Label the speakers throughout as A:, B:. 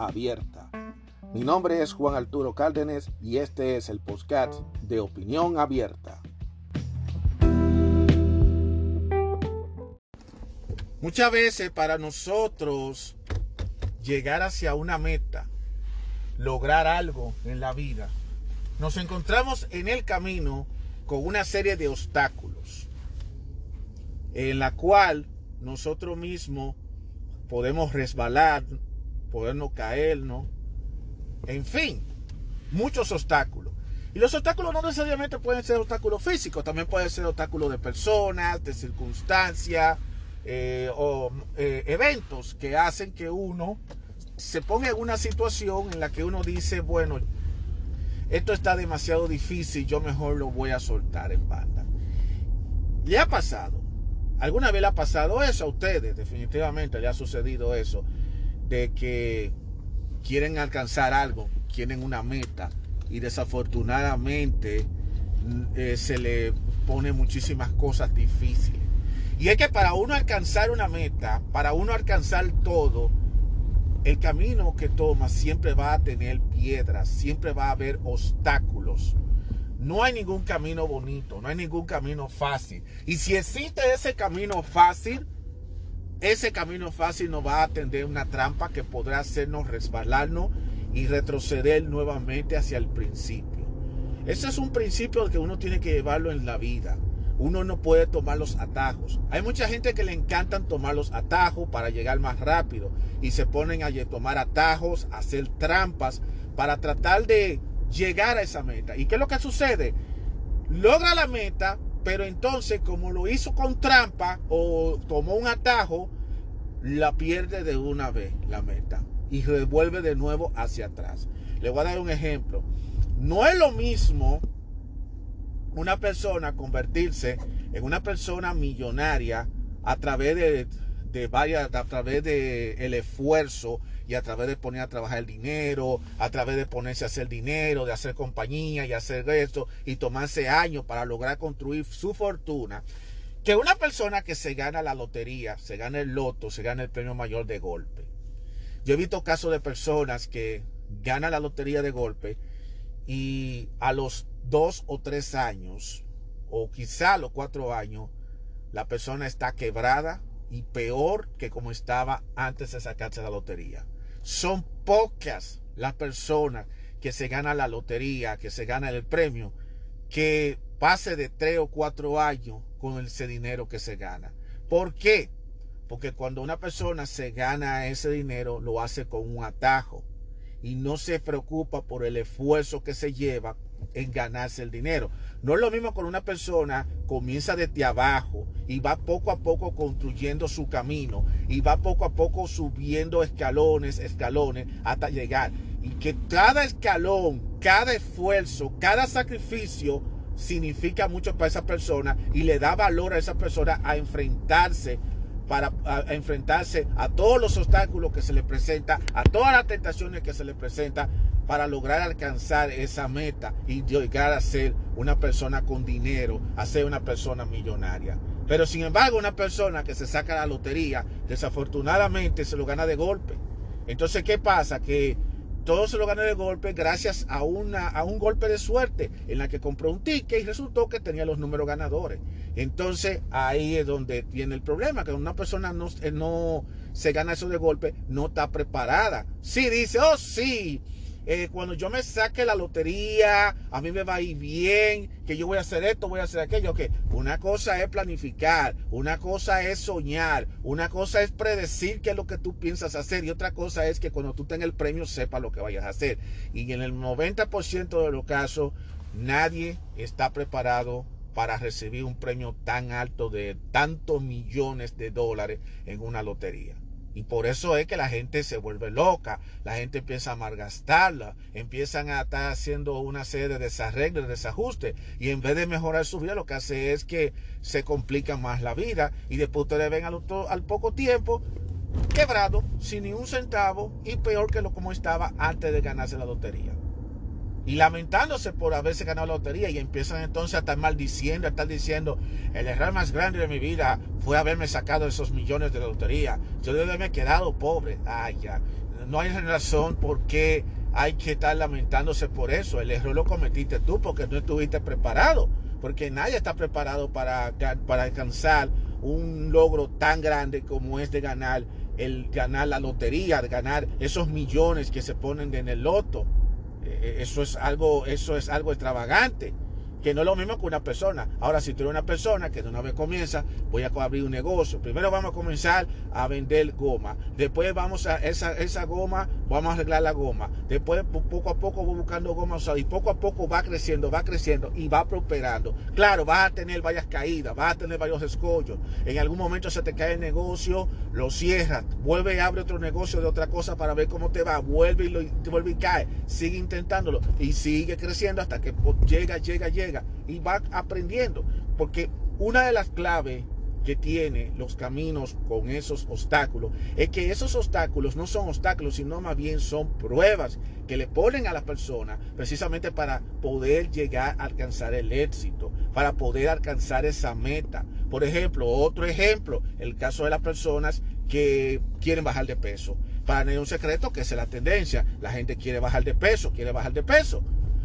A: abierta. Mi nombre es Juan Arturo Cárdenas y este es el podcast de Opinión Abierta. Muchas veces para nosotros llegar hacia una meta, lograr algo en la vida, nos encontramos en el camino con una serie de obstáculos en la cual nosotros mismos podemos resbalar, podernos caernos, en fin, muchos obstáculos. Y los obstáculos no necesariamente pueden ser obstáculos físicos, también pueden ser obstáculos de personas, de circunstancias eh, o eh, eventos que hacen que uno se ponga en una situación en la que uno dice, bueno, esto está demasiado difícil, yo mejor lo voy a soltar en banda. ¿Le ha pasado? ¿Alguna vez le ha pasado eso a ustedes? Definitivamente le ha sucedido eso de que quieren alcanzar algo, quieren una meta y desafortunadamente mm, eh, se le pone muchísimas cosas difíciles. Y es que para uno alcanzar una meta, para uno alcanzar todo, el camino que toma siempre va a tener piedras, siempre va a haber obstáculos. No hay ningún camino bonito, no hay ningún camino fácil. Y si existe ese camino fácil, ese camino fácil nos va a atender una trampa que podrá hacernos resbalarnos y retroceder nuevamente hacia el principio. Ese es un principio que uno tiene que llevarlo en la vida. Uno no puede tomar los atajos. Hay mucha gente que le encantan tomar los atajos para llegar más rápido y se ponen a tomar atajos, a hacer trampas para tratar de llegar a esa meta. ¿Y qué es lo que sucede? Logra la meta, pero entonces, como lo hizo con trampa o tomó un atajo, la pierde de una vez la meta y revuelve de nuevo hacia atrás. Le voy a dar un ejemplo. No es lo mismo una persona convertirse en una persona millonaria a través de, de a través de el esfuerzo y a través de poner a trabajar el dinero, a través de ponerse a hacer dinero, de hacer compañía y hacer esto y tomarse años para lograr construir su fortuna, que una persona que se gana la lotería, se gana el loto, se gana el premio mayor de golpe. Yo he visto casos de personas que ganan la lotería de golpe y a los dos o tres años, o quizá a los cuatro años, la persona está quebrada, y peor que como estaba antes de sacarse la lotería. Son pocas las personas que se ganan la lotería, que se ganan el premio, que pase de tres o cuatro años con ese dinero que se gana. ¿Por qué? Porque cuando una persona se gana ese dinero, lo hace con un atajo y no se preocupa por el esfuerzo que se lleva en ganarse el dinero. No es lo mismo con una persona comienza desde abajo y va poco a poco construyendo su camino y va poco a poco subiendo escalones, escalones hasta llegar. Y que cada escalón, cada esfuerzo, cada sacrificio significa mucho para esa persona y le da valor a esa persona a enfrentarse para enfrentarse a todos los obstáculos que se le presenta, a todas las tentaciones que se le presenta para lograr alcanzar esa meta y llegar a ser una persona con dinero, a ser una persona millonaria. Pero sin embargo, una persona que se saca la lotería, desafortunadamente se lo gana de golpe. Entonces, ¿qué pasa? Que todo se lo gana de golpe gracias a, una, a un golpe de suerte en la que compró un ticket y resultó que tenía los números ganadores. Entonces ahí es donde tiene el problema, que una persona no, eh, no se gana eso de golpe, no está preparada. Sí dice, oh sí, eh, cuando yo me saque la lotería, a mí me va a ir bien, que yo voy a hacer esto, voy a hacer aquello. Que una cosa es planificar, una cosa es soñar, una cosa es predecir qué es lo que tú piensas hacer y otra cosa es que cuando tú tengas el premio sepas lo que vayas a hacer. Y en el 90% de los casos, nadie está preparado para recibir un premio tan alto de tantos millones de dólares en una lotería. Y por eso es que la gente se vuelve loca, la gente empieza a malgastarla, empiezan a estar haciendo una serie de desarreglos, desajustes, y en vez de mejorar su vida, lo que hace es que se complica más la vida, y después ustedes ven al, al poco tiempo quebrado, sin ni un centavo, y peor que lo como estaba antes de ganarse la lotería y lamentándose por haberse ganado la lotería y empiezan entonces a estar maldiciendo, a estar diciendo, el error más grande de mi vida fue haberme sacado esos millones de la lotería. Yo debo haberme quedado pobre. Ay, ya. No hay razón por qué hay que estar lamentándose por eso. El error lo cometiste tú porque no estuviste preparado. Porque nadie está preparado para, para alcanzar un logro tan grande como es de ganar el ganar la lotería, de ganar esos millones que se ponen en el loto. Eh, eso es algo, eso es algo extravagante que no es lo mismo que una persona. Ahora, si tú eres una persona que de una vez comienza, voy a abrir un negocio. Primero vamos a comenzar a vender goma. Después vamos a esa, esa goma, vamos a arreglar la goma. Después poco a poco voy buscando goma usada y poco a poco va creciendo, va creciendo y va prosperando. Claro, vas a tener varias caídas, vas a tener varios escollos. En algún momento se te cae el negocio, lo cierras, vuelve y abre otro negocio de otra cosa para ver cómo te va, vuelve y, lo, vuelve y cae, sigue intentándolo y sigue creciendo hasta que llega, llega, llega y va aprendiendo. Porque una de las claves que tiene los caminos con esos obstáculos es que esos obstáculos no son obstáculos, sino más bien son pruebas que le ponen a la persona precisamente para poder llegar a alcanzar el éxito, para poder alcanzar esa meta. Por ejemplo, otro ejemplo, el caso de las personas que quieren bajar de peso. Para no un secreto que es la tendencia. La gente quiere bajar de peso, quiere bajar de peso.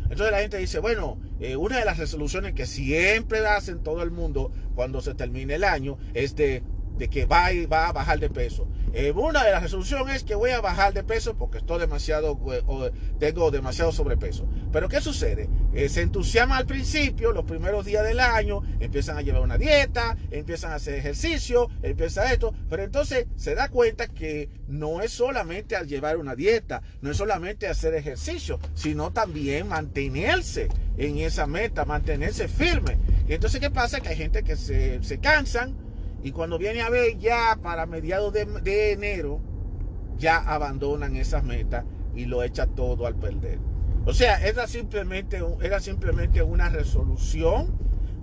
A: Entonces la gente dice, bueno, eh, una de las resoluciones que siempre hacen todo el mundo cuando se termine el año es de de que va, y va a bajar de peso. Eh, una de las resoluciones es que voy a bajar de peso porque estoy demasiado, eh, tengo demasiado sobrepeso. Pero ¿qué sucede? Eh, se entusiasma al principio, los primeros días del año, empiezan a llevar una dieta, empiezan a hacer ejercicio, empieza esto, pero entonces se da cuenta que no es solamente al llevar una dieta, no es solamente hacer ejercicio, sino también mantenerse en esa meta, mantenerse firme. Y entonces, ¿qué pasa? Que hay gente que se, se cansan, y cuando viene a ver ya para mediados de, enero, ya abandonan esas metas y lo echa todo al perder. O sea, era simplemente, era simplemente una resolución,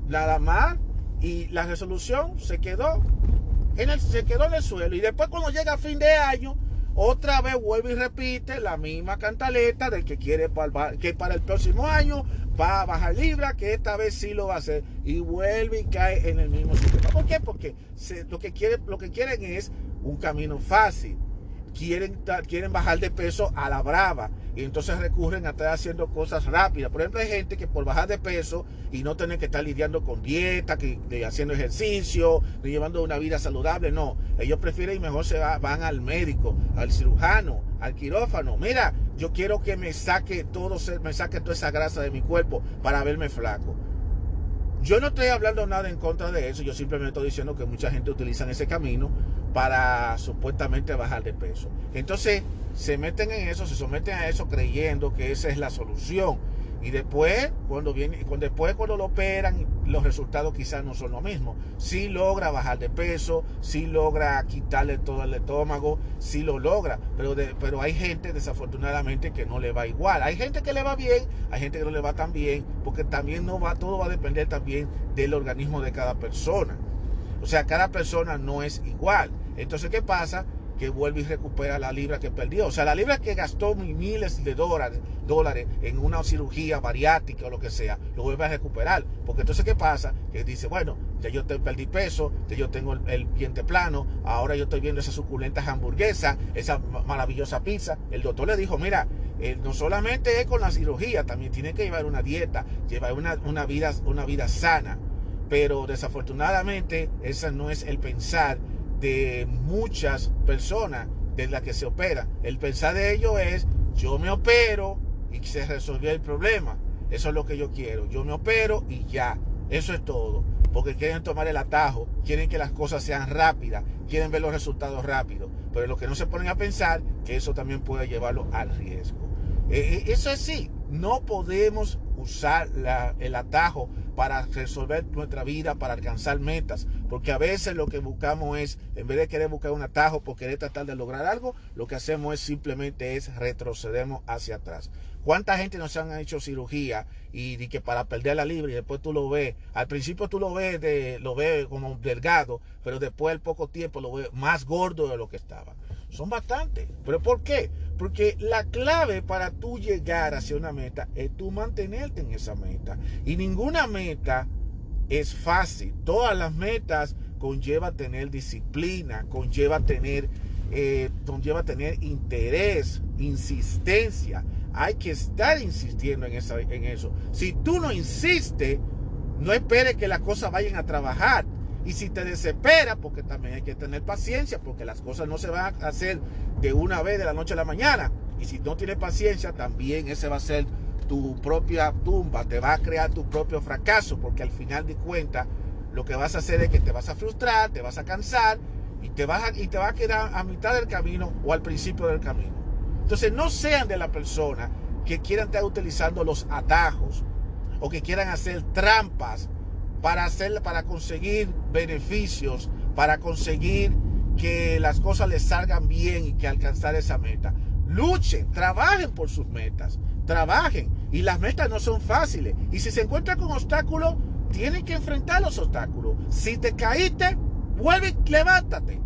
A: nada más, y la resolución se quedó en el, se quedó en el suelo. Y después cuando llega fin de año, otra vez vuelve y repite la misma cantaleta del que quiere que para el próximo año va a bajar libra, que esta vez sí lo va a hacer. Y vuelve y cae en el mismo sistema. ¿Por qué? Porque lo, que quieren, lo que quieren es un camino fácil. Quieren, quieren bajar de peso a la brava y entonces recurren a estar haciendo cosas rápidas. Por ejemplo, hay gente que por bajar de peso y no tener que estar lidiando con dieta, que, haciendo ejercicio, de llevando una vida saludable, no. Ellos prefieren y mejor se van al médico, al cirujano, al quirófano. Mira, yo quiero que me saque todo, me saque toda esa grasa de mi cuerpo para verme flaco. Yo no estoy hablando nada en contra de eso, yo simplemente estoy diciendo que mucha gente utiliza ese camino para supuestamente bajar de peso. Entonces se meten en eso, se someten a eso creyendo que esa es la solución. Y después, cuando viene, después cuando lo operan, los resultados quizás no son lo mismo. Sí logra bajar de peso, sí logra quitarle todo el estómago, sí lo logra. Pero, pero hay gente desafortunadamente que no le va igual. Hay gente que le va bien, hay gente que no le va tan bien, porque también no va, todo va a depender también del organismo de cada persona. O sea, cada persona no es igual. Entonces, ¿qué pasa? Que vuelve y recupera la libra que perdió. O sea, la libra que gastó miles de dólares, dólares en una cirugía bariátrica o lo que sea, lo vuelve a recuperar. Porque entonces, ¿qué pasa? Que dice, bueno, ya yo perdí peso, ya yo tengo el, diente plano, ahora yo estoy viendo esas suculentas hamburguesas, esa maravillosa pizza. El doctor le dijo, mira, eh, no solamente es con la cirugía, también tiene que llevar una dieta, llevar una, una, vida, una vida sana. Pero desafortunadamente, ese no es el pensar de muchas personas de las que se opera. El pensar de ellos es, yo me opero y se resolvió el problema. Eso es lo que yo quiero. Yo me opero y ya. Eso es todo. Porque quieren tomar el atajo, quieren que las cosas sean rápidas, quieren ver los resultados rápidos. Pero lo que no se ponen a pensar, que eso también puede llevarlo al riesgo. Eh, eh, eso es sí, no podemos usar el atajo para resolver nuestra vida, para alcanzar metas. Porque a veces lo que buscamos es, en vez de querer buscar un atajo por querer tratar de lograr algo, lo que hacemos es simplemente es retrocedemos hacia atrás. ¿Cuánta gente nos han hecho cirugía y, que para perder la libre y después tú lo ves? Al principio tú lo ves, de, lo ves como delgado, pero después al poco tiempo lo ves más gordo de lo que estaba. Son bastantes. ¿Pero por qué? Porque la clave para tú llegar hacia una meta es tú mantenerte en esa meta. Y ninguna meta es fácil. Todas las metas conlleva tener disciplina, conlleva tener, eh, conlleva tener interés, insistencia. Hay que estar insistiendo en, esa, en eso. Si tú no insistes, no esperes que las cosas vayan a trabajar. Y si te desespera, porque también hay que tener paciencia, porque las cosas no se van a hacer de una vez de la noche a la mañana. Y si no tienes paciencia, también ese va a ser tu propia tumba, te va a crear tu propio fracaso, porque al final de cuentas lo que vas a hacer es que te vas a frustrar, te vas a cansar y te vas a, y te va a quedar a mitad del camino o al principio del camino. Entonces no sean de la persona que quieran estar utilizando los atajos o que quieran hacer trampas para, hacer, para conseguir beneficios, para conseguir que las cosas les salgan bien y que alcanzar esa meta. Luchen, trabajen por sus metas, trabajen. Y las metas no son fáciles. Y si se encuentran con obstáculos, tienen que enfrentar los obstáculos. Si te caíste, vuelve y levántate.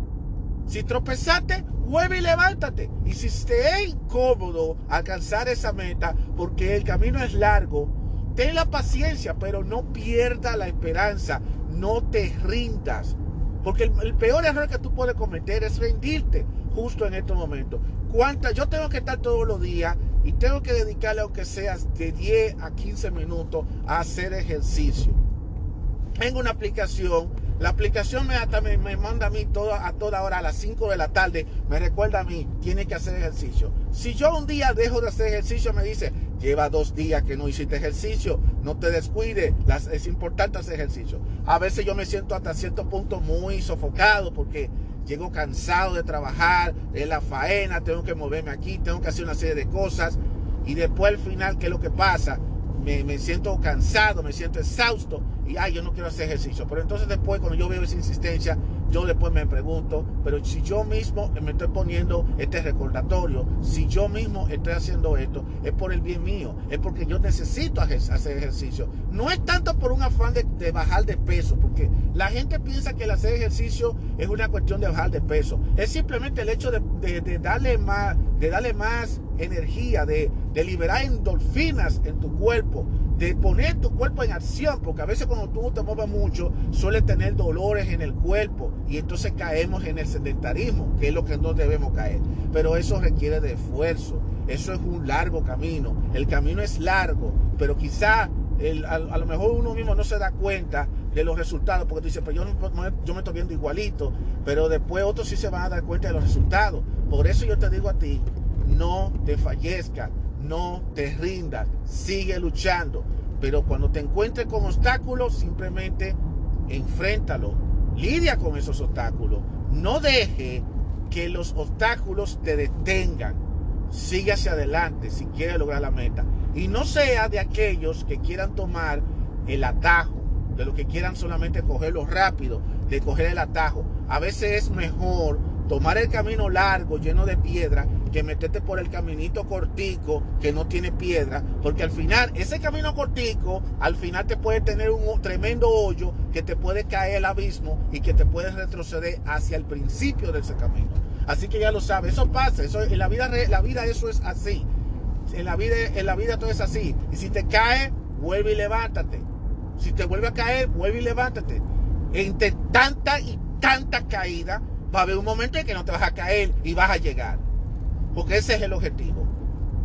A: Si tropezaste, vuelve y levántate. Y si te es incómodo alcanzar esa meta, porque el camino es largo, ten la paciencia, pero no pierda la esperanza, no te rindas. Porque el, peor error que tú puedes cometer es rendirte justo en estos momentos. ¿Cuántas? Yo tengo que estar todos los días y tengo que dedicarle, aunque sea de 10 a 15 minutos, a hacer ejercicio. Tengo una aplicación la aplicación me, me, manda a mí toda, a toda hora, a las 5 de la tarde, me recuerda a mí, tiene que hacer ejercicio. Si yo un día dejo de hacer ejercicio, me dice, lleva dos días que no hiciste ejercicio, no te descuide, es importante hacer ejercicio. A veces yo me siento hasta cierto punto muy sofocado porque llego cansado de trabajar, en la faena, tengo que moverme aquí, tengo que hacer una serie de cosas. Y después al final, ¿qué es lo que pasa? Me, siento cansado, me siento exhausto y ay, yo no quiero hacer ejercicio. Pero entonces después, cuando yo veo esa insistencia, yo después me pregunto, pero si yo mismo me estoy poniendo este recordatorio, si yo mismo estoy haciendo esto, es por el bien mío, es porque yo necesito hacer ejercicio. No es tanto por un afán de, bajar de peso, porque la gente piensa que el hacer ejercicio es una cuestión de bajar de peso. Es simplemente el hecho de, darle más, de darle más energía, de, liberar endorfinas en tu cuerpo, de poner tu cuerpo en acción, porque a veces cuando tú te mueves mucho, suele tener dolores en el cuerpo y entonces caemos en el sedentarismo, que es lo que no debemos caer. Pero eso requiere de esfuerzo, eso es un largo camino, el camino es largo, pero quizá a, lo mejor uno mismo no se da cuenta de los resultados, porque tú dices, pues yo, yo me estoy viendo igualito, pero después otros sí se van a dar cuenta de los resultados. Por eso yo te digo a ti, no te fallezcas, no te rindas, sigue luchando. Pero cuando te encuentres con obstáculos, simplemente enfréntalo, lidia con esos obstáculos. No deje que los obstáculos te detengan. Sigue hacia adelante si quieres lograr la meta. Y no sea de aquellos que quieran tomar el atajo, de los que quieran solamente cogerlo rápido, de coger el atajo. A veces es mejor tomar el camino largo, lleno de piedra, que meterte por el caminito cortico que no tiene piedra, porque al final, ese camino cortico, al final te puede tener un tremendo hoyo que te puede caer al abismo y que te puede retroceder hacia el principio de ese camino. Así que ya lo sabes, eso pasa, eso en la vida, la vida eso es así. En la vida, en la vida todo es así. Y si te cae, vuelve y levántate. Si te vuelve a caer, vuelve y levántate. Entre tanta y tanta caída, va a haber un momento en que no te vas a caer y vas a llegar. Porque ese es el objetivo.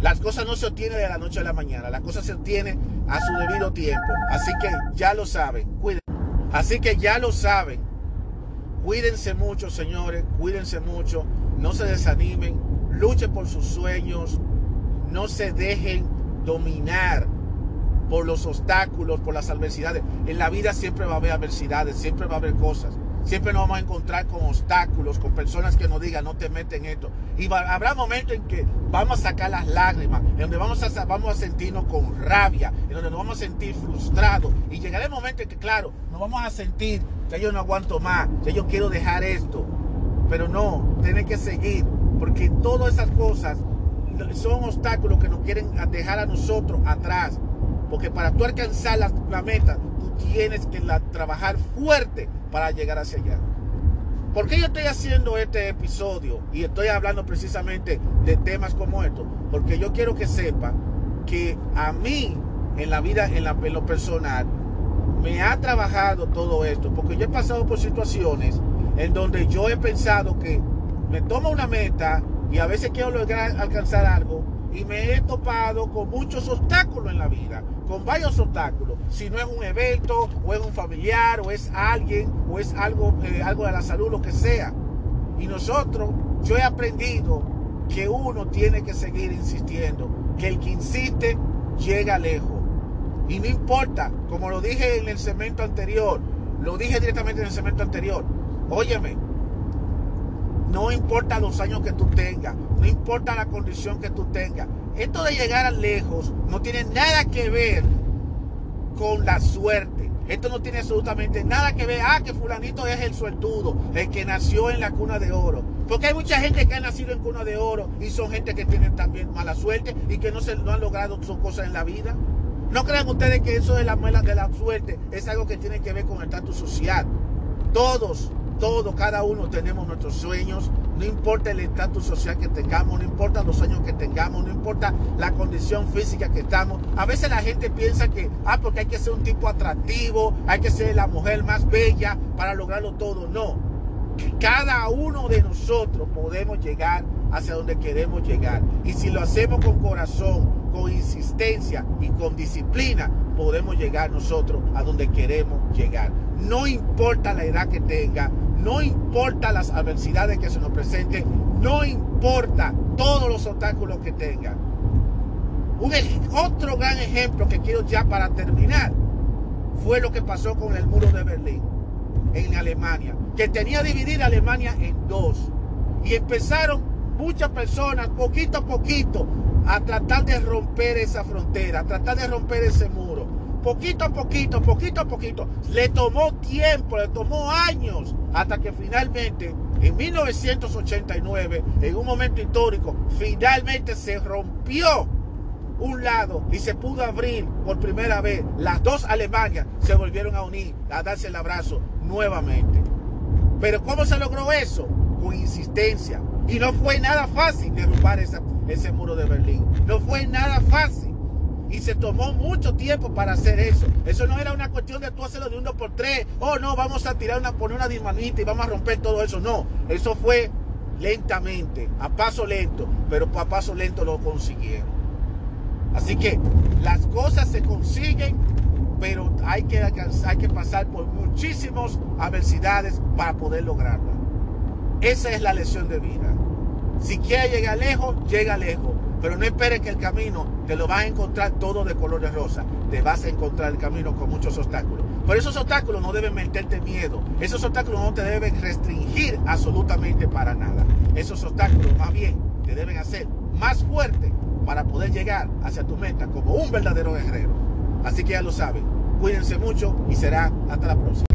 A: Las cosas no se obtienen de la noche a la mañana, las cosas se obtienen a su debido tiempo. Así que ya lo saben, cuídense. Así que ya lo saben. Cuídense mucho, señores, cuídense mucho, no se desanimen, luchen por sus sueños, no se dejen dominar por los obstáculos, por las adversidades. En la vida siempre va a haber adversidades, siempre va a haber cosas. Siempre nos vamos a encontrar con obstáculos, con personas que nos digan, no te meten esto. Y habrá momentos en que vamos a sacar las lágrimas, en donde vamos a, vamos a sentirnos con rabia, en donde nos vamos a sentir frustrados. Y llegará el momento en que, claro, nos vamos a sentir, que yo no aguanto más, que yo quiero dejar esto. Pero no, tiene que seguir, porque todas esas cosas son obstáculos que nos quieren dejar a nosotros atrás. Porque para tú alcanzar la, meta, tú tienes que trabajar fuerte para llegar hacia allá. ¿Por qué yo estoy haciendo este episodio y estoy hablando precisamente de temas como estos? Porque yo quiero que sepa que a mí, en la vida, en, en lo personal, me ha trabajado todo esto. Porque yo he pasado por situaciones en donde yo he pensado que me tomo una meta y a veces quiero lograr alcanzar algo y me he topado con muchos obstáculos en la vida, con varios obstáculos. Si no es un evento, o es un familiar, o es alguien, o es algo, eh, algo de la salud, lo que sea. Y nosotros, yo he aprendido que uno tiene que seguir insistiendo, que el que insiste llega lejos. Y no importa, como lo dije en el segmento anterior, lo dije directamente en el segmento anterior, óyeme, no importa los años que tú tengas, no importa la condición que tú tengas. Esto de llegar a lejos no tiene nada que ver con la suerte. Esto no tiene absolutamente nada que ver. Ah, que fulanito es el suertudo, el que nació en la cuna de oro. Porque hay mucha gente que ha nacido en cuna de oro y son gente que tienen también mala suerte y que no, se, han logrado sus cosas en la vida. No crean ustedes que eso de la, de la suerte es algo que tiene que ver con el estatus social. Todos todos, cada uno tenemos nuestros sueños, no importa el estatus social que tengamos, no importa los años que tengamos, no importa la condición física que estamos. A veces la gente piensa que, ah, porque hay que ser un tipo atractivo, hay que ser la mujer más bella para lograrlo todo. No, cada uno de nosotros podemos llegar hacia donde queremos llegar. Y si lo hacemos con corazón, con insistencia y con disciplina, podemos llegar nosotros a donde queremos llegar. No importa la edad que tenga, no importa las adversidades que se nos presenten, no importa todos los obstáculos que tengan. Un, otro gran ejemplo que quiero ya para terminar fue lo que pasó con el muro de Berlín en Alemania, que tenía dividir Alemania en dos. Y empezaron muchas personas, poquito a poquito, a tratar de romper esa frontera, a tratar de romper ese muro. Poquito a poquito, poquito a poquito. Le tomó tiempo, le tomó años hasta que finalmente, en 1989, en un momento histórico, finalmente se rompió un lado y se pudo abrir por primera vez. Las dos Alemanias se volvieron a unir, a darse el abrazo nuevamente. Pero ¿cómo se logró eso? Con insistencia. Y no fue nada fácil derrumbar ese muro de Berlín. No fue nada fácil. Y se tomó mucho tiempo para hacer eso. Eso no era una cuestión de tú hacerlo de uno por tres. Oh, no, vamos a tirar una, poner una dinamita y vamos a romper todo eso. No, eso fue lentamente, a paso lento, pero a paso lento lo consiguieron. Así que las cosas se consiguen, pero hay que, hay que pasar por muchísimas adversidades para poder lograrla. Esa es la lección de vida. Si quieres llegar lejos, llega lejos. Pero no esperes que el camino te lo vas a encontrar todo de color de rosa. Te vas a encontrar el camino con muchos obstáculos. Pero esos obstáculos no deben meterte miedo. Esos obstáculos no te deben restringir absolutamente para nada. Esos obstáculos más bien te deben hacer más fuerte para poder llegar hacia tu meta como un verdadero guerrero. Así que ya lo saben. Cuídense mucho y será hasta la próxima.